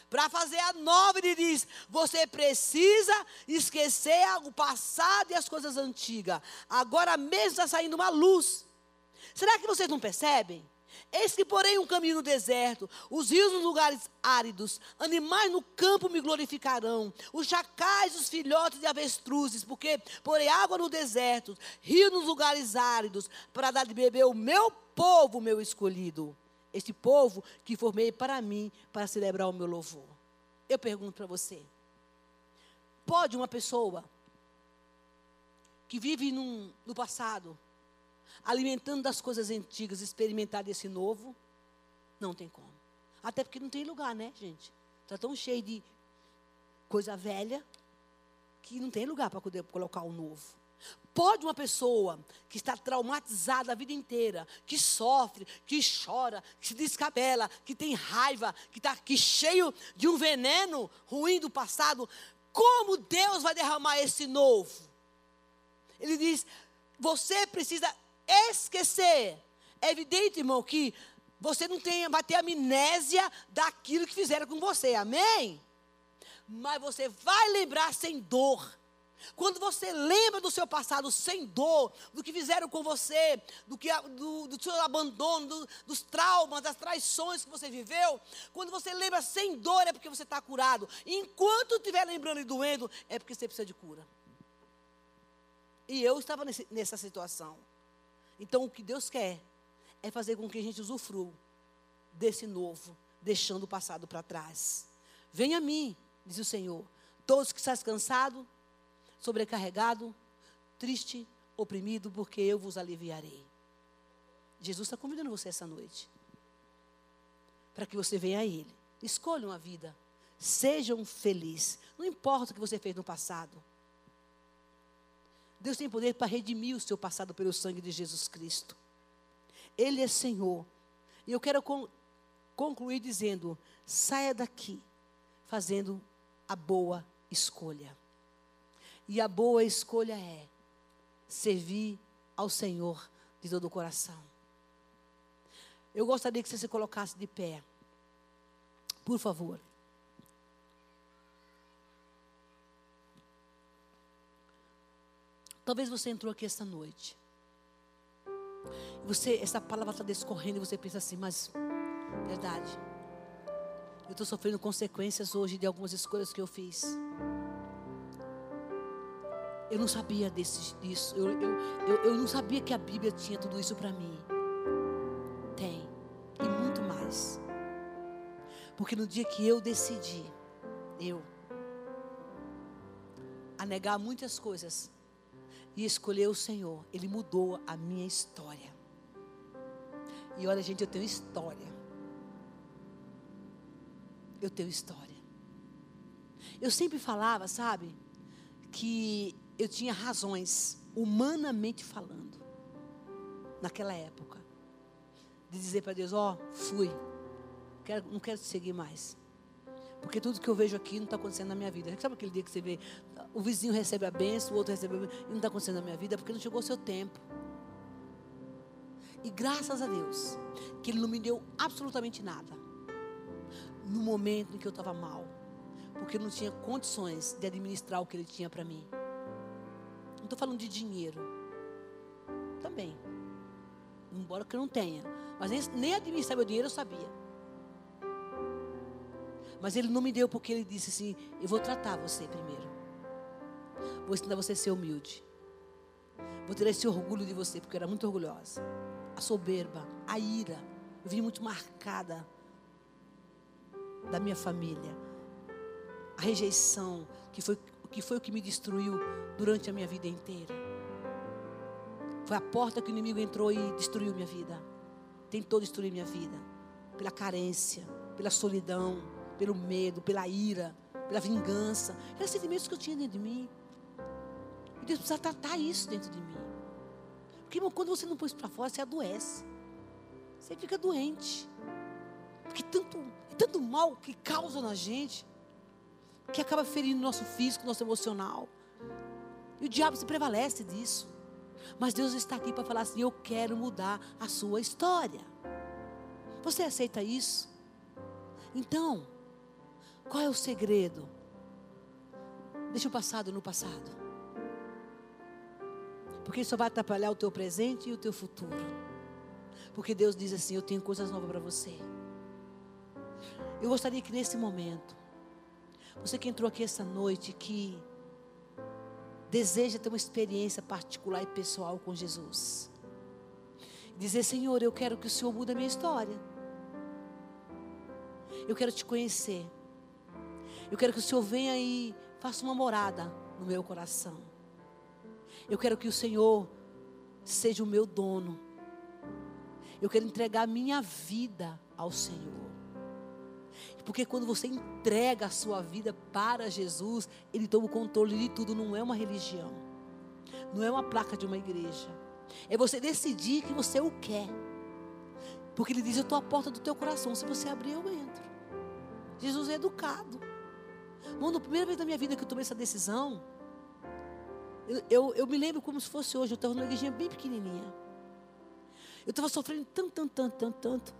Para fazer a nova, ele diz: você precisa esquecer o passado e as coisas antigas. Agora mesmo está saindo uma luz. Será que vocês não percebem? Eis que porém um caminho no deserto, os rios nos lugares áridos, animais no campo me glorificarão, os chacais, os filhotes de avestruzes, porque porém água no deserto, rio nos lugares áridos, para dar de beber o meu povo, meu escolhido. Este povo que formei para mim, para celebrar o meu louvor. Eu pergunto para você: pode uma pessoa que vive num, no passado, alimentando das coisas antigas, experimentar desse novo? Não tem como. Até porque não tem lugar, né, gente? Está tão cheio de coisa velha que não tem lugar para poder colocar o novo. Pode uma pessoa que está traumatizada a vida inteira, que sofre, que chora, que se descabela, que tem raiva, que está aqui cheio de um veneno ruim do passado, como Deus vai derramar esse novo? Ele diz: você precisa esquecer. É evidente, irmão, que você não tem, vai ter amnésia daquilo que fizeram com você, amém? Mas você vai lembrar sem dor quando você lembra do seu passado sem dor, do que fizeram com você, do, que, do, do seu abandono, do, dos traumas, das traições que você viveu, quando você lembra sem dor é porque você está curado. Enquanto estiver lembrando e doendo, é porque você precisa de cura. E eu estava nesse, nessa situação. Então o que Deus quer é fazer com que a gente usufrua desse novo, deixando o passado para trás. Venha a mim, diz o Senhor, todos que estão cansados sobrecarregado, triste, oprimido, porque eu vos aliviarei. Jesus está convidando você essa noite. Para que você venha a Ele. Escolha uma vida. Seja um feliz. Não importa o que você fez no passado. Deus tem poder para redimir o seu passado pelo sangue de Jesus Cristo. Ele é Senhor. E eu quero con concluir dizendo: saia daqui fazendo a boa escolha. E a boa escolha é servir ao Senhor de todo o coração. Eu gostaria que você se colocasse de pé. Por favor. Talvez você entrou aqui esta noite. Você, essa palavra está descorrendo e você pensa assim, mas verdade. Eu estou sofrendo consequências hoje de algumas escolhas que eu fiz. Eu não sabia desse, disso. Eu, eu, eu, eu não sabia que a Bíblia tinha tudo isso para mim. Tem. E muito mais. Porque no dia que eu decidi, eu, a negar muitas coisas e escolher o Senhor, Ele mudou a minha história. E olha, gente, eu tenho história. Eu tenho história. Eu sempre falava, sabe, que eu tinha razões, humanamente falando, naquela época, de dizer para Deus: Ó, oh, fui, quero, não quero te seguir mais. Porque tudo que eu vejo aqui não está acontecendo na minha vida. Sabe aquele dia que você vê, o vizinho recebe a benção, o outro recebe a benção, e não está acontecendo na minha vida porque não chegou o seu tempo. E graças a Deus, que Ele não me deu absolutamente nada. No momento em que eu estava mal. Porque eu não tinha condições de administrar o que Ele tinha para mim. Não estou falando de dinheiro. Também. Embora que eu não tenha. Mas nem, nem administrar meu dinheiro eu sabia. Mas Ele não me deu porque Ele disse assim: Eu vou tratar você primeiro. Vou ensinar você a ser humilde. Vou ter esse orgulho de você, porque eu era muito orgulhosa. A soberba, a ira. Eu vim muito marcada da minha família. A rejeição, que foi que foi o que me destruiu durante a minha vida inteira. Foi a porta que o inimigo entrou e destruiu minha vida. Tentou destruir minha vida. Pela carência, pela solidão, pelo medo, pela ira, pela vingança. Eram sentimentos que eu tinha dentro de mim. E Deus precisa tratar isso dentro de mim. Porque, irmão, quando você não põe isso para fora, você adoece. Você fica doente. Porque tanto, tanto mal que causa na gente que acaba ferindo nosso físico, nosso emocional. E o diabo se prevalece disso. Mas Deus está aqui para falar assim: eu quero mudar a sua história. Você aceita isso? Então, qual é o segredo? Deixa o passado no passado. Porque isso só vai atrapalhar o teu presente e o teu futuro. Porque Deus diz assim: Eu tenho coisas novas para você. Eu gostaria que nesse momento você que entrou aqui essa noite, que deseja ter uma experiência particular e pessoal com Jesus. Dizer, Senhor, eu quero que o Senhor mude a minha história. Eu quero te conhecer. Eu quero que o Senhor venha e faça uma morada no meu coração. Eu quero que o Senhor seja o meu dono. Eu quero entregar a minha vida ao Senhor. Porque quando você entrega a sua vida para Jesus, Ele toma o controle de tudo. Não é uma religião, não é uma placa de uma igreja. É você decidir que você o quer. Porque Ele diz: Eu estou à porta do teu coração. Se você abrir, eu entro. Jesus é educado. Mano, a primeira vez na minha vida que eu tomei essa decisão, eu, eu, eu me lembro como se fosse hoje. Eu estava numa igrejinha bem pequenininha. Eu estava sofrendo tanto, tanto, tanto, tanto, tanto.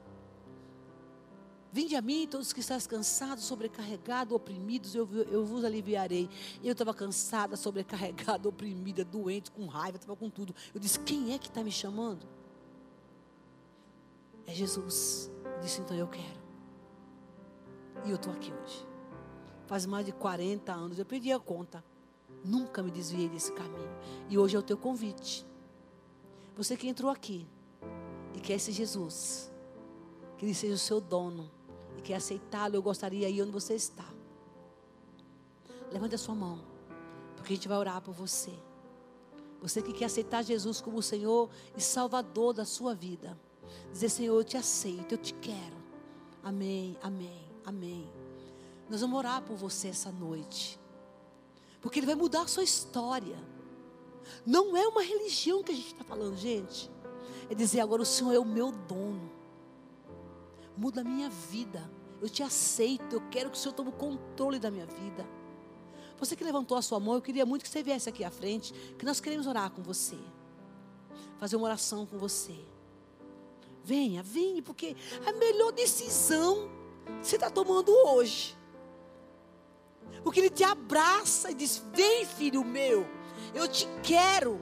Vinde a mim, todos que estás cansados, sobrecarregados, oprimidos, eu, eu vos aliviarei. Eu estava cansada, sobrecarregada, oprimida, doente, com raiva, estava com tudo. Eu disse: Quem é que está me chamando? É Jesus. Eu disse: Então eu quero. E eu estou aqui hoje. Faz mais de 40 anos, eu perdi a conta. Nunca me desviei desse caminho. E hoje é o teu convite. Você que entrou aqui e quer esse Jesus, que ele seja o seu dono e quer aceitá-lo, eu gostaria aí onde você está. Levante a sua mão, porque a gente vai orar por você. Você que quer aceitar Jesus como Senhor e Salvador da sua vida. Dizer, Senhor, eu te aceito, eu te quero. Amém, amém, amém. Nós vamos orar por você essa noite. Porque Ele vai mudar a sua história. Não é uma religião que a gente está falando, gente. É dizer agora o Senhor é o meu dono muda a minha vida. Eu te aceito, eu quero que o Senhor tome o controle da minha vida. Você que levantou a sua mão, eu queria muito que você viesse aqui à frente, que nós queremos orar com você. Fazer uma oração com você. Venha, venha, porque a melhor decisão você está tomando hoje. Porque Ele te abraça e diz: Vem, filho meu, Eu te quero.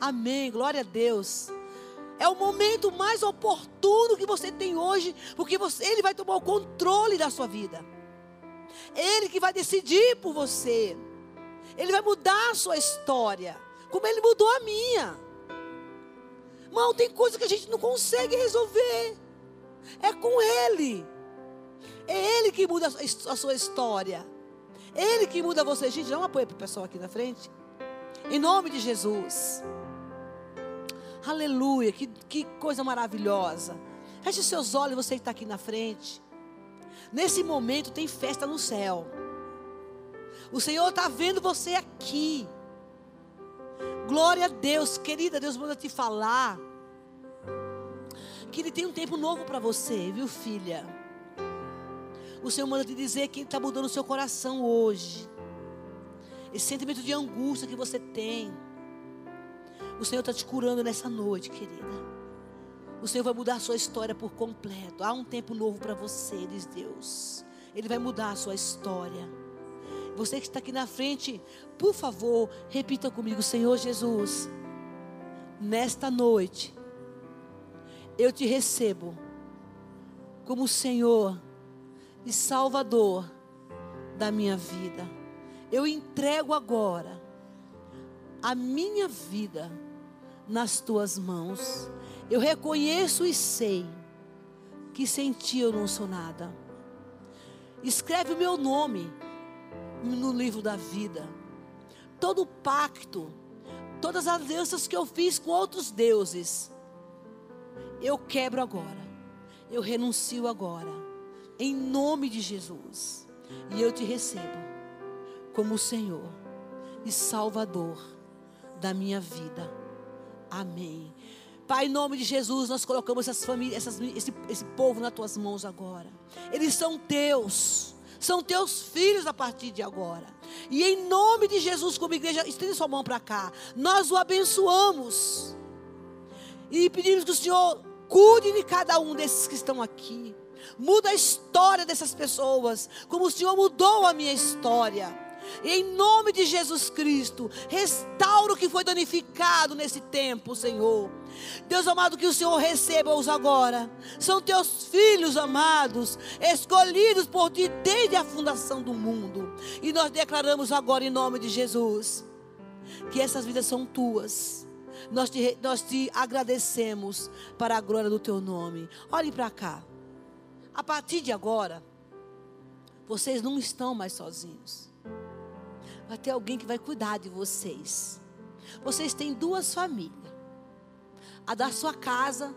Amém. Glória a Deus. É o momento mais oportuno que você tem hoje, porque você, Ele vai tomar o controle da sua vida. Ele que vai decidir por você. Ele vai mudar a sua história, como Ele mudou a minha. Irmão, tem coisa que a gente não consegue resolver. É com Ele. É Ele que muda a sua história. Ele que muda você. Gente, dá um apoio para o pessoal aqui na frente. Em nome de Jesus. Aleluia, que, que coisa maravilhosa. Feche seus olhos, você que está aqui na frente. Nesse momento tem festa no céu. O Senhor está vendo você aqui. Glória a Deus, querida, Deus manda te falar. Que Ele tem um tempo novo para você, viu, filha? O Senhor manda te dizer que Ele está mudando o seu coração hoje. Esse sentimento de angústia que você tem. O Senhor está te curando nessa noite, querida. O Senhor vai mudar a sua história por completo. Há um tempo novo para você, diz Deus. Ele vai mudar a sua história. Você que está aqui na frente, por favor, repita comigo, Senhor Jesus. Nesta noite, eu te recebo como Senhor e Salvador da minha vida. Eu entrego agora a minha vida nas tuas mãos. Eu reconheço e sei que sem ti eu não sou nada. Escreve o meu nome no livro da vida. Todo pacto, todas as alianças que eu fiz com outros deuses, eu quebro agora. Eu renuncio agora. Em nome de Jesus. E eu te recebo como Senhor e Salvador da minha vida. Amém. Pai, em nome de Jesus, nós colocamos essas famílias, essas, esse, esse povo nas tuas mãos agora. Eles são teus, são teus filhos a partir de agora. E em nome de Jesus, como igreja, estende sua mão para cá. Nós o abençoamos. E pedimos que o Senhor cuide de cada um desses que estão aqui. Muda a história dessas pessoas, como o Senhor mudou a minha história. Em nome de Jesus Cristo, restaura o que foi danificado nesse tempo, Senhor. Deus amado, que o Senhor receba-os agora. São teus filhos amados, escolhidos por ti desde a fundação do mundo. E nós declaramos agora, em nome de Jesus, que essas vidas são tuas. Nós te, nós te agradecemos para a glória do teu nome. Olhem para cá. A partir de agora, vocês não estão mais sozinhos vai ter alguém que vai cuidar de vocês. Vocês têm duas famílias: a da sua casa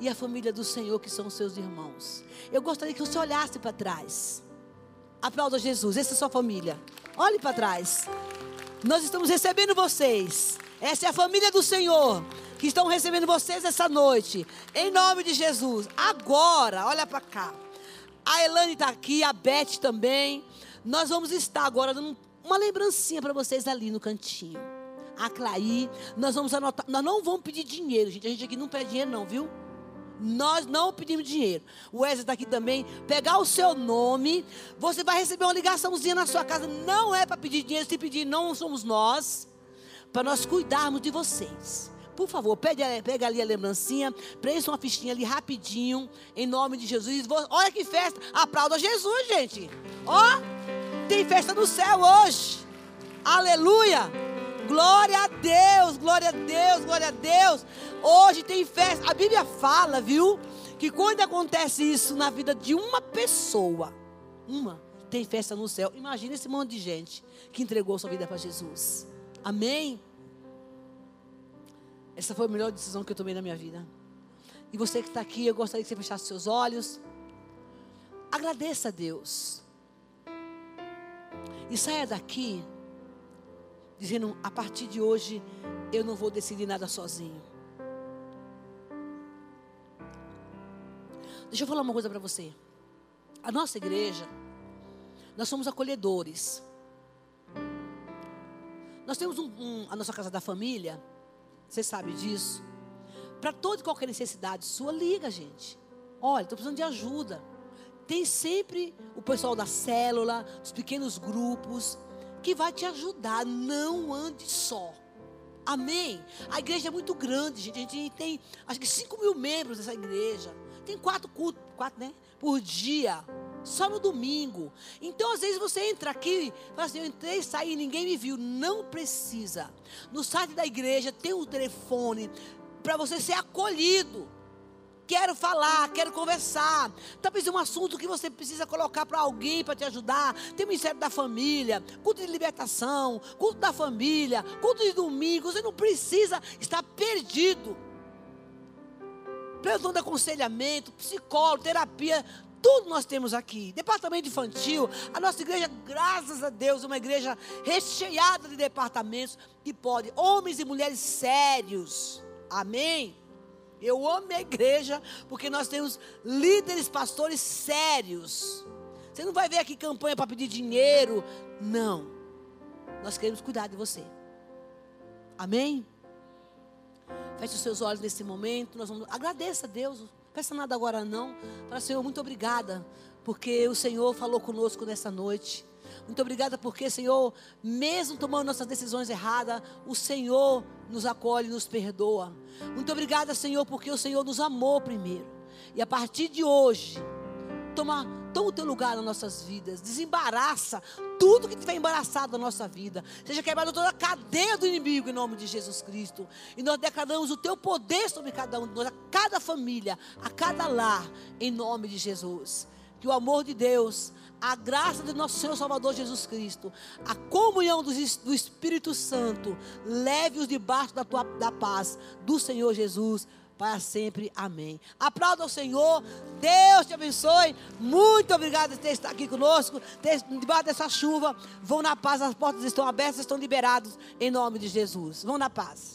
e a família do Senhor, que são os seus irmãos. Eu gostaria que você olhasse para trás. Aplauda Jesus, essa é a sua família. Olhe para trás. Nós estamos recebendo vocês. Essa é a família do Senhor que estão recebendo vocês essa noite. Em nome de Jesus. Agora, olha para cá. A Elane está aqui, a Beth também. Nós vamos estar agora dando uma lembrancinha para vocês ali no cantinho. A Claí, nós vamos anotar. Nós não vamos pedir dinheiro, gente. A gente aqui não pede dinheiro, não, viu? Nós não pedimos dinheiro. O Wesley está aqui também. Pegar o seu nome. Você vai receber uma ligaçãozinha na sua casa. Não é para pedir dinheiro. Se pedir, não somos nós. Para nós cuidarmos de vocês. Por favor, pega, pega ali a lembrancinha. Preencha uma fichinha ali rapidinho. Em nome de Jesus. Olha que festa. Aplauda Jesus, gente. Ó. Tem festa no céu hoje. Aleluia. Glória a Deus, glória a Deus, glória a Deus. Hoje tem festa. A Bíblia fala, viu? Que quando acontece isso na vida de uma pessoa, uma, tem festa no céu. Imagina esse monte de gente que entregou sua vida para Jesus. Amém? Essa foi a melhor decisão que eu tomei na minha vida. E você que está aqui, eu gostaria que você fechasse seus olhos. Agradeça a Deus. E saia daqui dizendo: a partir de hoje eu não vou decidir nada sozinho. Deixa eu falar uma coisa para você. A nossa igreja, nós somos acolhedores. Nós temos um, um, a nossa casa da família, você sabe disso. Para toda e qualquer necessidade sua, liga, gente. Olha, estou precisando de ajuda tem sempre o pessoal da célula, dos pequenos grupos, que vai te ajudar. Não ande só. Amém? A igreja é muito grande, gente. A gente tem acho que 5 mil membros dessa igreja. Tem quatro cultos, quatro, né? Por dia. Só no domingo. Então, às vezes, você entra aqui e fala assim: eu entrei, saí, ninguém me viu. Não precisa. No site da igreja tem um telefone para você ser acolhido. Quero falar, quero conversar. Talvez um assunto que você precisa colocar para alguém para te ajudar. Tem o Ministério da Família, culto de libertação, culto da família, culto de domingo. Você não precisa estar perdido. Plantão de aconselhamento, psicólogo, terapia, tudo nós temos aqui. Departamento infantil, a nossa igreja, graças a Deus, é uma igreja recheada de departamentos que pode, homens e mulheres sérios. Amém. Eu amo a igreja porque nós temos líderes, pastores sérios. Você não vai ver aqui campanha para pedir dinheiro. Não. Nós queremos cuidar de você. Amém? Feche os seus olhos nesse momento. Nós vamos... Agradeça a Deus. Peça nada agora não. Fala, Senhor, muito obrigada. Porque o Senhor falou conosco nessa noite. Muito obrigada porque, Senhor, mesmo tomando nossas decisões erradas, o Senhor nos acolhe, nos perdoa. Muito obrigada, Senhor, porque o Senhor nos amou primeiro. E a partir de hoje, toma, toma o teu lugar nas nossas vidas. Desembaraça tudo que estiver embaraçado na nossa vida. Seja quebrada toda a cadeia do inimigo em nome de Jesus Cristo. E nós declaramos o teu poder sobre cada um de nós, a cada família, a cada lar, em nome de Jesus. Que o amor de Deus a graça de nosso Senhor Salvador Jesus Cristo, a comunhão do, Espírito Santo, leve-os debaixo da, tua, da paz do Senhor Jesus para sempre. Amém. Aplauda ao Senhor. Deus te abençoe. Muito obrigado por ter estado aqui conosco. debaixo dessa chuva. Vão na paz. As portas estão abertas, estão liberados. Em nome de Jesus. Vão na paz.